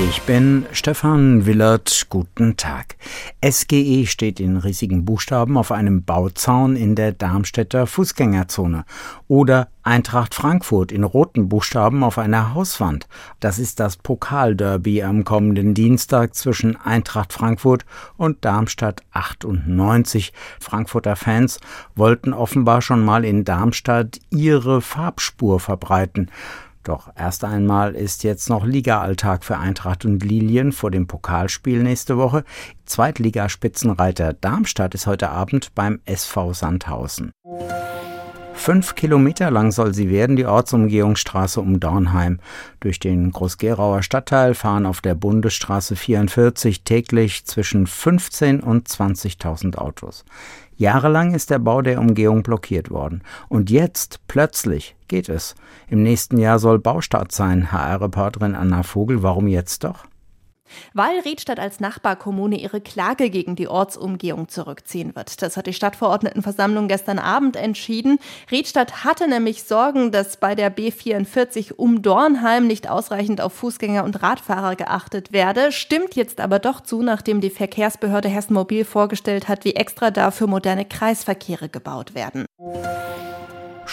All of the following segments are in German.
Ich bin Stefan Willert. Guten Tag. SGE steht in riesigen Buchstaben auf einem Bauzaun in der Darmstädter Fußgängerzone. Oder Eintracht Frankfurt in roten Buchstaben auf einer Hauswand. Das ist das Pokalderby am kommenden Dienstag zwischen Eintracht Frankfurt und Darmstadt 98. Frankfurter Fans wollten offenbar schon mal in Darmstadt ihre Farbspur verbreiten. Doch erst einmal ist jetzt noch Ligaalltag für Eintracht und Lilien vor dem Pokalspiel nächste Woche. Zweitligaspitzenreiter Darmstadt ist heute Abend beim SV Sandhausen. Fünf Kilometer lang soll sie werden, die Ortsumgehungsstraße um Dornheim. Durch den Groß-Gerauer Stadtteil fahren auf der Bundesstraße 44 täglich zwischen 15 und 20.000 Autos. Jahrelang ist der Bau der Umgehung blockiert worden. Und jetzt, plötzlich, geht es. Im nächsten Jahr soll Baustart sein, HR-Reporterin Anna Vogel. Warum jetzt doch? Weil Riedstadt als Nachbarkommune ihre Klage gegen die Ortsumgehung zurückziehen wird. Das hat die Stadtverordnetenversammlung gestern Abend entschieden. Riedstadt hatte nämlich Sorgen, dass bei der B44 um Dornheim nicht ausreichend auf Fußgänger und Radfahrer geachtet werde. Stimmt jetzt aber doch zu, nachdem die Verkehrsbehörde Hessen Mobil vorgestellt hat, wie extra dafür moderne Kreisverkehre gebaut werden.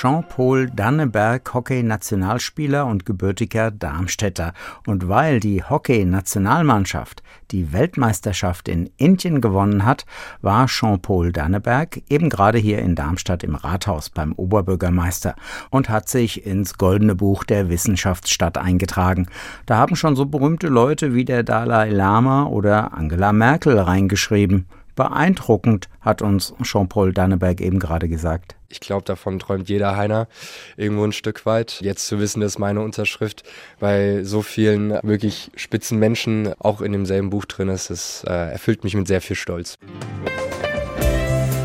Jean-Paul Danneberg, Hockey-Nationalspieler und gebürtiger Darmstädter. Und weil die Hockey-Nationalmannschaft die Weltmeisterschaft in Indien gewonnen hat, war Jean-Paul Danneberg eben gerade hier in Darmstadt im Rathaus beim Oberbürgermeister und hat sich ins Goldene Buch der Wissenschaftsstadt eingetragen. Da haben schon so berühmte Leute wie der Dalai Lama oder Angela Merkel reingeschrieben. Beeindruckend, hat uns Jean-Paul Danneberg eben gerade gesagt. Ich glaube, davon träumt jeder Heiner irgendwo ein Stück weit. Jetzt zu wissen, dass meine Unterschrift bei so vielen wirklich spitzen Menschen auch in demselben Buch drin ist, das äh, erfüllt mich mit sehr viel Stolz.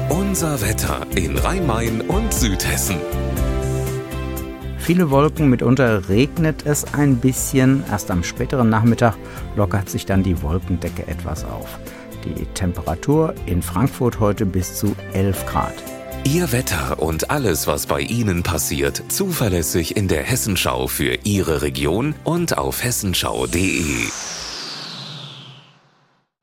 Unser Wetter in Rhein-Main und Südhessen. Viele Wolken, mitunter regnet es ein bisschen. Erst am späteren Nachmittag lockert sich dann die Wolkendecke etwas auf. Die Temperatur in Frankfurt heute bis zu 11 Grad. Ihr Wetter und alles, was bei Ihnen passiert, zuverlässig in der Hessenschau für Ihre Region und auf hessenschau.de.